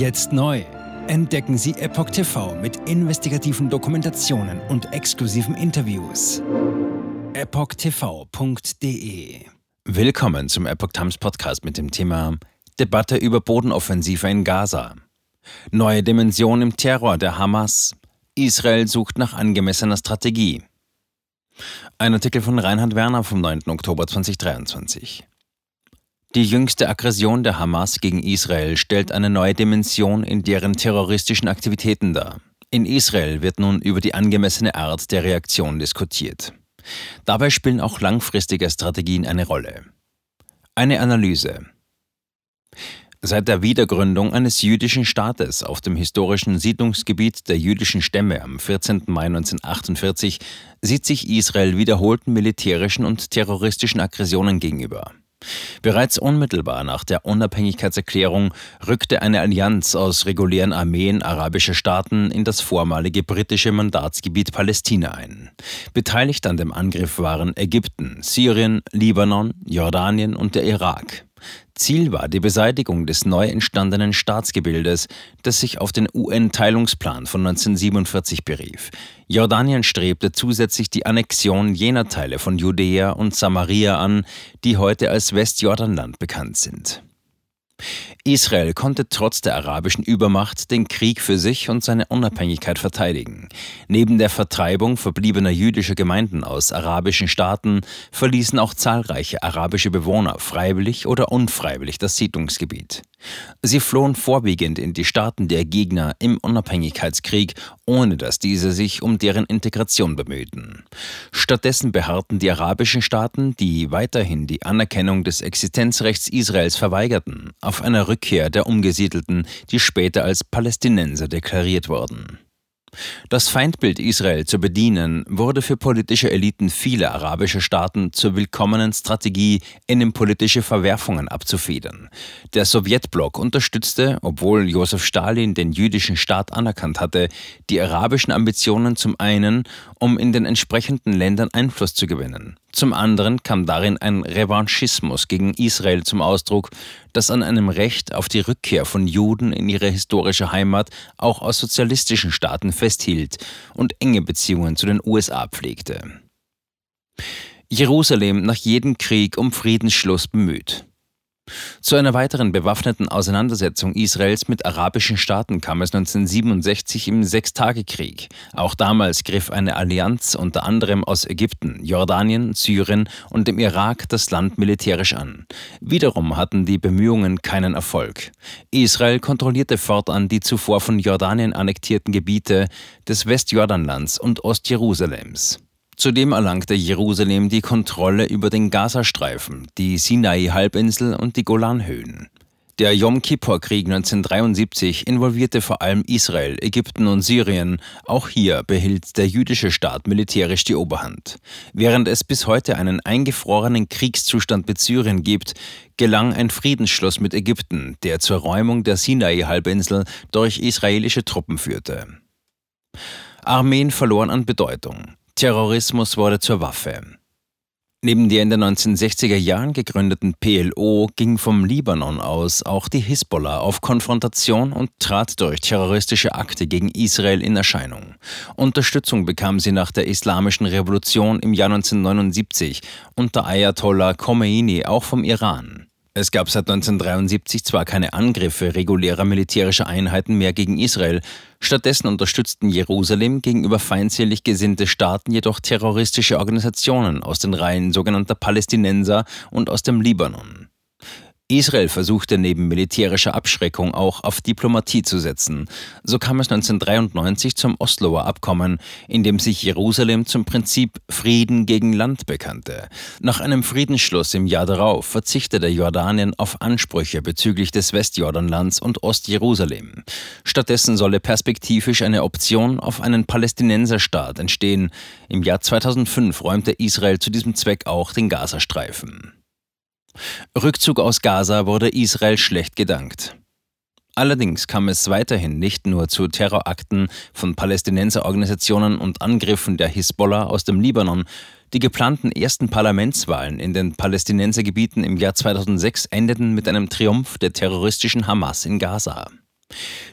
Jetzt neu. Entdecken Sie Epoch TV mit investigativen Dokumentationen und exklusiven Interviews. EpochTV.de Willkommen zum Epoch Times Podcast mit dem Thema Debatte über Bodenoffensive in Gaza. Neue Dimension im Terror der Hamas. Israel sucht nach angemessener Strategie. Ein Artikel von Reinhard Werner vom 9. Oktober 2023. Die jüngste Aggression der Hamas gegen Israel stellt eine neue Dimension in deren terroristischen Aktivitäten dar. In Israel wird nun über die angemessene Art der Reaktion diskutiert. Dabei spielen auch langfristige Strategien eine Rolle. Eine Analyse. Seit der Wiedergründung eines jüdischen Staates auf dem historischen Siedlungsgebiet der jüdischen Stämme am 14. Mai 1948 sieht sich Israel wiederholten militärischen und terroristischen Aggressionen gegenüber. Bereits unmittelbar nach der Unabhängigkeitserklärung rückte eine Allianz aus regulären Armeen arabischer Staaten in das vormalige britische Mandatsgebiet Palästina ein. Beteiligt an dem Angriff waren Ägypten, Syrien, Libanon, Jordanien und der Irak. Ziel war die Beseitigung des neu entstandenen Staatsgebildes, das sich auf den UN-Teilungsplan von 1947 berief. Jordanien strebte zusätzlich die Annexion jener Teile von Judäa und Samaria an, die heute als Westjordanland bekannt sind. Israel konnte trotz der arabischen Übermacht den Krieg für sich und seine Unabhängigkeit verteidigen. Neben der Vertreibung verbliebener jüdischer Gemeinden aus arabischen Staaten verließen auch zahlreiche arabische Bewohner freiwillig oder unfreiwillig das Siedlungsgebiet. Sie flohen vorwiegend in die Staaten der Gegner im Unabhängigkeitskrieg, ohne dass diese sich um deren Integration bemühten. Stattdessen beharrten die arabischen Staaten, die weiterhin die Anerkennung des Existenzrechts Israels verweigerten, auf einer Rückkehr der Umgesiedelten, die später als Palästinenser deklariert wurden. Das Feindbild Israel zu bedienen, wurde für politische Eliten vieler arabischer Staaten zur willkommenen Strategie, innenpolitische Verwerfungen abzufedern. Der Sowjetblock unterstützte, obwohl Josef Stalin den jüdischen Staat anerkannt hatte, die arabischen Ambitionen zum einen, um in den entsprechenden Ländern Einfluss zu gewinnen. Zum anderen kam darin ein Revanchismus gegen Israel zum Ausdruck, das an einem Recht auf die Rückkehr von Juden in ihre historische Heimat auch aus sozialistischen Staaten festhielt und enge Beziehungen zu den USA pflegte. Jerusalem nach jedem Krieg um Friedensschluss bemüht. Zu einer weiteren bewaffneten Auseinandersetzung Israels mit arabischen Staaten kam es 1967 im Sechstagekrieg. Auch damals griff eine Allianz unter anderem aus Ägypten, Jordanien, Syrien und dem Irak das Land militärisch an. Wiederum hatten die Bemühungen keinen Erfolg. Israel kontrollierte fortan die zuvor von Jordanien annektierten Gebiete des Westjordanlands und Ostjerusalems. Zudem erlangte Jerusalem die Kontrolle über den Gazastreifen, die Sinai-Halbinsel und die Golanhöhen. Der Yom Kippur-Krieg 1973 involvierte vor allem Israel, Ägypten und Syrien. Auch hier behielt der jüdische Staat militärisch die Oberhand. Während es bis heute einen eingefrorenen Kriegszustand mit Syrien gibt, gelang ein Friedensschluss mit Ägypten, der zur Räumung der Sinai-Halbinsel durch israelische Truppen führte. Armeen verloren an Bedeutung. Terrorismus wurde zur Waffe. Neben der in den 1960er Jahren gegründeten PLO ging vom Libanon aus auch die Hisbollah auf Konfrontation und trat durch terroristische Akte gegen Israel in Erscheinung. Unterstützung bekam sie nach der Islamischen Revolution im Jahr 1979 unter Ayatollah Khomeini auch vom Iran. Es gab seit 1973 zwar keine Angriffe regulärer militärischer Einheiten mehr gegen Israel, stattdessen unterstützten Jerusalem gegenüber feindselig gesinnte Staaten jedoch terroristische Organisationen aus den Reihen sogenannter Palästinenser und aus dem Libanon. Israel versuchte neben militärischer Abschreckung auch auf Diplomatie zu setzen. So kam es 1993 zum Osloer Abkommen, in dem sich Jerusalem zum Prinzip Frieden gegen Land bekannte. Nach einem Friedensschluss im Jahr darauf verzichtete Jordanien auf Ansprüche bezüglich des Westjordanlands und Ostjerusalem. Stattdessen solle perspektivisch eine Option auf einen Palästinenserstaat entstehen. Im Jahr 2005 räumte Israel zu diesem Zweck auch den Gazastreifen. Rückzug aus Gaza wurde Israel schlecht gedankt. Allerdings kam es weiterhin nicht nur zu Terrorakten von Palästinenserorganisationen und Angriffen der Hisbollah aus dem Libanon. Die geplanten ersten Parlamentswahlen in den Palästinensergebieten im Jahr 2006 endeten mit einem Triumph der terroristischen Hamas in Gaza.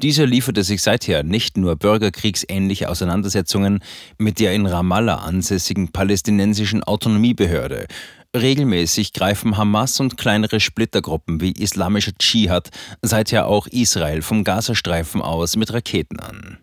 Dieser lieferte sich seither nicht nur bürgerkriegsähnliche Auseinandersetzungen mit der in Ramallah ansässigen palästinensischen Autonomiebehörde. Regelmäßig greifen Hamas und kleinere Splittergruppen wie islamischer Dschihad seither auch Israel vom Gazastreifen aus mit Raketen an.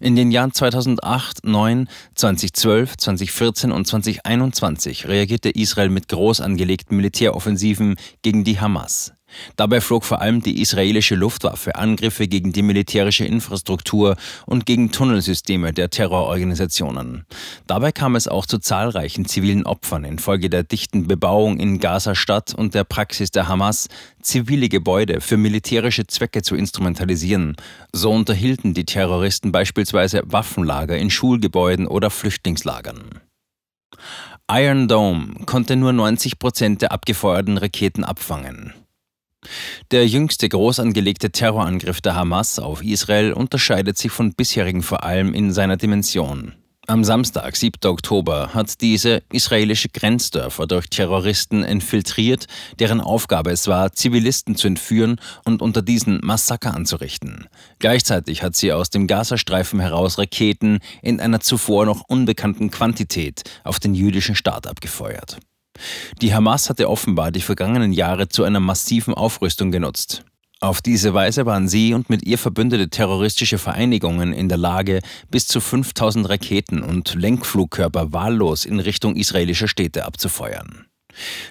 In den Jahren 2008, 2009, 2012, 2014 und 2021 reagierte Israel mit groß angelegten Militäroffensiven gegen die Hamas. Dabei flog vor allem die israelische Luftwaffe Angriffe gegen die militärische Infrastruktur und gegen Tunnelsysteme der Terrororganisationen. Dabei kam es auch zu zahlreichen zivilen Opfern infolge der dichten Bebauung in Gaza-Stadt und der Praxis der Hamas, zivile Gebäude für militärische Zwecke zu instrumentalisieren. So unterhielten die Terroristen beispielsweise Waffenlager in Schulgebäuden oder Flüchtlingslagern. Iron Dome konnte nur 90 Prozent der abgefeuerten Raketen abfangen. Der jüngste groß angelegte Terrorangriff der Hamas auf Israel unterscheidet sich von bisherigen vor allem in seiner Dimension. Am Samstag, 7. Oktober, hat diese israelische Grenzdörfer durch Terroristen infiltriert, deren Aufgabe es war, Zivilisten zu entführen und unter diesen Massaker anzurichten. Gleichzeitig hat sie aus dem Gazastreifen heraus Raketen in einer zuvor noch unbekannten Quantität auf den jüdischen Staat abgefeuert. Die Hamas hatte offenbar die vergangenen Jahre zu einer massiven Aufrüstung genutzt. Auf diese Weise waren sie und mit ihr verbündete terroristische Vereinigungen in der Lage, bis zu 5000 Raketen und Lenkflugkörper wahllos in Richtung israelischer Städte abzufeuern.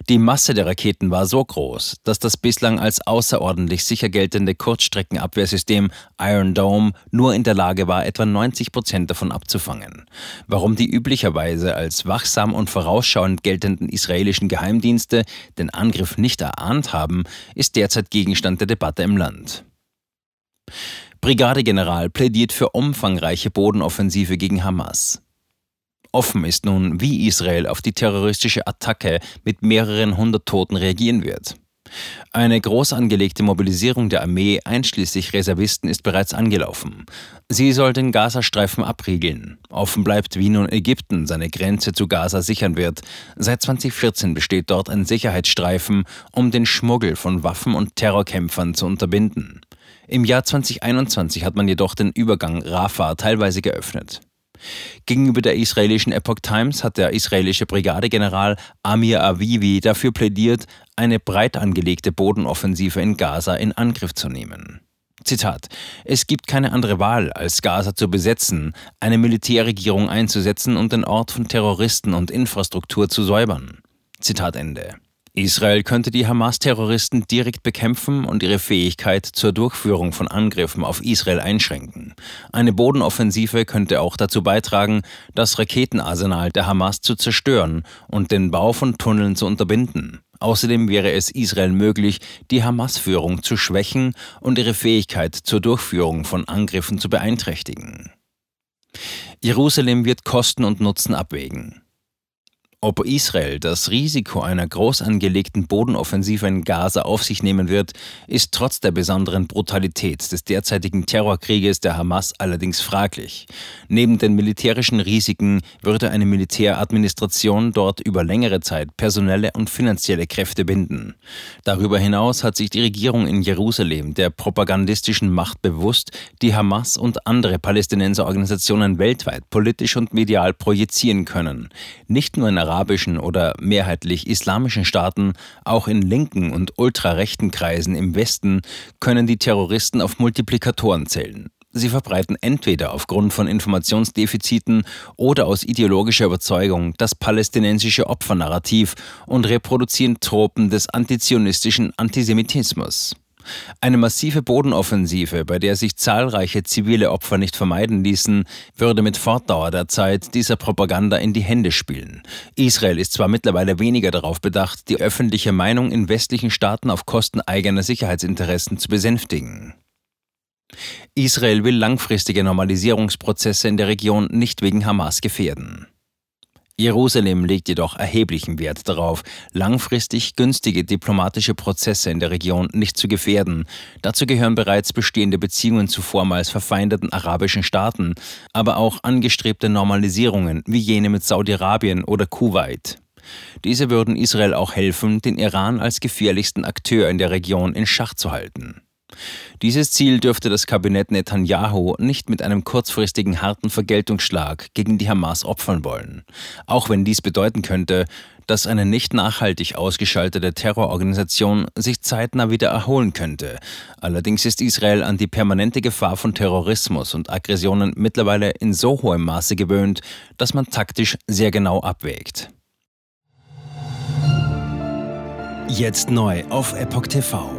Die Masse der Raketen war so groß, dass das bislang als außerordentlich sicher geltende Kurzstreckenabwehrsystem Iron Dome nur in der Lage war, etwa 90 Prozent davon abzufangen. Warum die üblicherweise als wachsam und vorausschauend geltenden israelischen Geheimdienste den Angriff nicht erahnt haben, ist derzeit Gegenstand der Debatte im Land. Brigadegeneral plädiert für umfangreiche Bodenoffensive gegen Hamas. Offen ist nun, wie Israel auf die terroristische Attacke mit mehreren hundert Toten reagieren wird. Eine groß angelegte Mobilisierung der Armee einschließlich Reservisten ist bereits angelaufen. Sie soll den Gazastreifen abriegeln. Offen bleibt, wie nun Ägypten seine Grenze zu Gaza sichern wird. Seit 2014 besteht dort ein Sicherheitsstreifen, um den Schmuggel von Waffen und Terrorkämpfern zu unterbinden. Im Jahr 2021 hat man jedoch den Übergang Rafah teilweise geöffnet. Gegenüber der israelischen Epoch Times hat der israelische Brigadegeneral Amir Avivi dafür plädiert, eine breit angelegte Bodenoffensive in Gaza in Angriff zu nehmen. Zitat: Es gibt keine andere Wahl, als Gaza zu besetzen, eine Militärregierung einzusetzen und den Ort von Terroristen und Infrastruktur zu säubern. Zitat Ende. Israel könnte die Hamas-Terroristen direkt bekämpfen und ihre Fähigkeit zur Durchführung von Angriffen auf Israel einschränken. Eine Bodenoffensive könnte auch dazu beitragen, das Raketenarsenal der Hamas zu zerstören und den Bau von Tunneln zu unterbinden. Außerdem wäre es Israel möglich, die Hamas-Führung zu schwächen und ihre Fähigkeit zur Durchführung von Angriffen zu beeinträchtigen. Jerusalem wird Kosten und Nutzen abwägen. Ob Israel das Risiko einer groß angelegten Bodenoffensive in Gaza auf sich nehmen wird, ist trotz der besonderen Brutalität des derzeitigen Terrorkrieges der Hamas allerdings fraglich. Neben den militärischen Risiken würde eine Militäradministration dort über längere Zeit personelle und finanzielle Kräfte binden. Darüber hinaus hat sich die Regierung in Jerusalem der propagandistischen Macht bewusst, die Hamas und andere Palästinenserorganisationen weltweit politisch und medial projizieren können. Nicht nur in arabischen oder mehrheitlich islamischen Staaten, auch in linken und ultrarechten Kreisen im Westen können die Terroristen auf Multiplikatoren zählen. Sie verbreiten entweder aufgrund von Informationsdefiziten oder aus ideologischer Überzeugung das palästinensische Opfernarrativ und reproduzieren Tropen des antizionistischen Antisemitismus. Eine massive Bodenoffensive, bei der sich zahlreiche zivile Opfer nicht vermeiden ließen, würde mit Fortdauer der Zeit dieser Propaganda in die Hände spielen. Israel ist zwar mittlerweile weniger darauf bedacht, die öffentliche Meinung in westlichen Staaten auf Kosten eigener Sicherheitsinteressen zu besänftigen. Israel will langfristige Normalisierungsprozesse in der Region nicht wegen Hamas gefährden. Jerusalem legt jedoch erheblichen Wert darauf, langfristig günstige diplomatische Prozesse in der Region nicht zu gefährden. Dazu gehören bereits bestehende Beziehungen zu vormals verfeindeten arabischen Staaten, aber auch angestrebte Normalisierungen wie jene mit Saudi-Arabien oder Kuwait. Diese würden Israel auch helfen, den Iran als gefährlichsten Akteur in der Region in Schach zu halten. Dieses Ziel dürfte das Kabinett Netanyahu nicht mit einem kurzfristigen harten Vergeltungsschlag gegen die Hamas opfern wollen, auch wenn dies bedeuten könnte, dass eine nicht nachhaltig ausgeschaltete Terrororganisation sich zeitnah wieder erholen könnte. Allerdings ist Israel an die permanente Gefahr von Terrorismus und Aggressionen mittlerweile in so hohem Maße gewöhnt, dass man taktisch sehr genau abwägt. Jetzt neu auf Epoch TV.